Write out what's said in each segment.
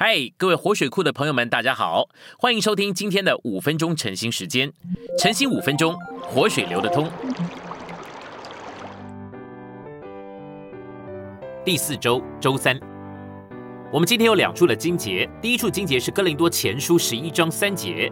嗨，各位活水库的朋友们，大家好，欢迎收听今天的五分钟晨兴时间。晨兴五分钟，活水流得通。第四周周三，我们今天有两处的经节。第一处经节是哥林多前书十一章三节，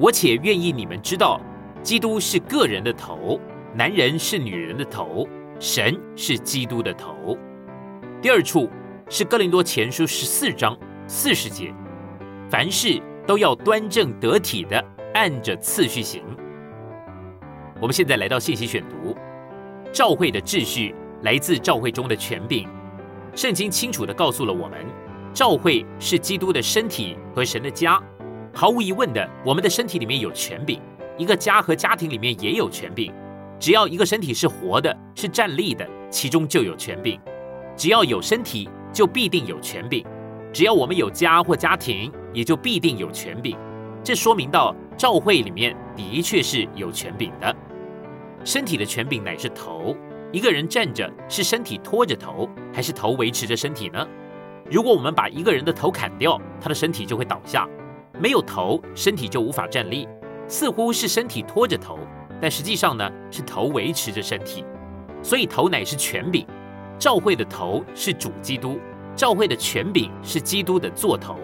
我且愿意你们知道，基督是个人的头，男人是女人的头，神是基督的头。第二处是哥林多前书十四章。四十节，凡事都要端正得体的按着次序行。我们现在来到信息选读，教会的秩序来自教会中的权柄。圣经清楚的告诉了我们，教会是基督的身体和神的家。毫无疑问的，我们的身体里面有权柄，一个家和家庭里面也有权柄。只要一个身体是活的，是站立的，其中就有权柄。只要有身体，就必定有权柄。只要我们有家或家庭，也就必定有权柄。这说明到教会里面的确是有权柄的。身体的权柄乃是头。一个人站着，是身体拖着头，还是头维持着身体呢？如果我们把一个人的头砍掉，他的身体就会倒下。没有头，身体就无法站立。似乎是身体拖着头，但实际上呢，是头维持着身体。所以头乃是权柄。教会的头是主基督。教会的权柄是基督的座头，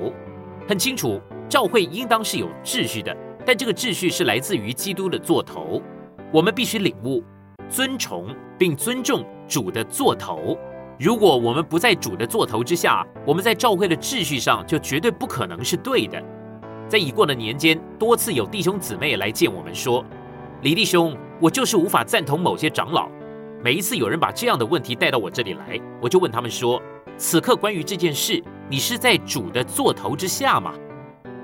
很清楚，教会应当是有秩序的，但这个秩序是来自于基督的座头。我们必须领悟、尊崇并尊重主的座头。如果我们不在主的座头之下，我们在教会的秩序上就绝对不可能是对的。在已过的年间，多次有弟兄姊妹来见我们说：“李弟兄，我就是无法赞同某些长老。”每一次有人把这样的问题带到我这里来，我就问他们说。此刻关于这件事，你是在主的座头之下吗？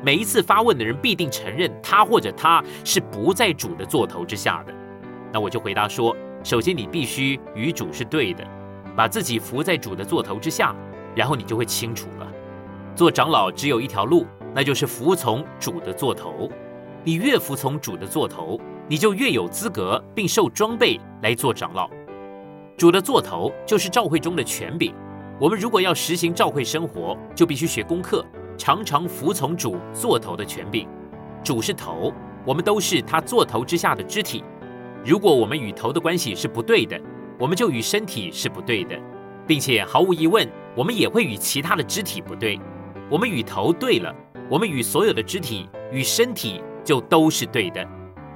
每一次发问的人必定承认他或者他是不在主的座头之下的。那我就回答说：首先你必须与主是对的，把自己扶在主的座头之下，然后你就会清楚了。做长老只有一条路，那就是服从主的座头。你越服从主的座头，你就越有资格并受装备来做长老。主的座头就是召会中的权柄。我们如果要实行教会生活，就必须学功课，常常服从主座头的权柄。主是头，我们都是他座头之下的肢体。如果我们与头的关系是不对的，我们就与身体是不对的，并且毫无疑问，我们也会与其他的肢体不对。我们与头对了，我们与所有的肢体与身体就都是对的。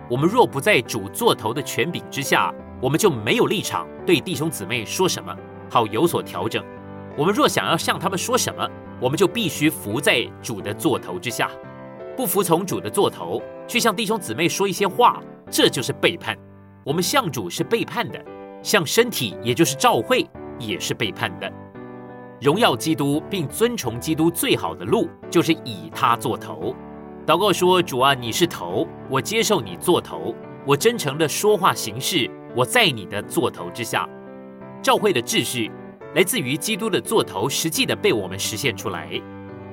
我们若不在主座头的权柄之下，我们就没有立场对弟兄姊妹说什么，好有所调整。我们若想要向他们说什么，我们就必须伏在主的座头之下。不服从主的座头，去向弟兄姊妹说一些话，这就是背叛。我们向主是背叛的，向身体，也就是教会，也是背叛的。荣耀基督并尊崇基督最好的路，就是以他做头。祷告说：“主啊，你是头，我接受你做头，我真诚的说话行事，我在你的座头之下。”教会的秩序。来自于基督的座头，实际的被我们实现出来。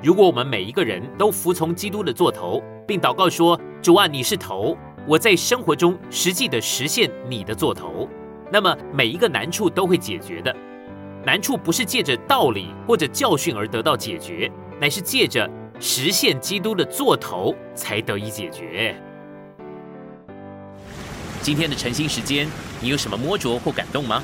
如果我们每一个人都服从基督的座头，并祷告说：“主啊，你是头，我在生活中实际的实现你的座头。”那么每一个难处都会解决的。难处不是借着道理或者教训而得到解决，乃是借着实现基督的座头才得以解决。今天的晨兴时间，你有什么摸着或感动吗？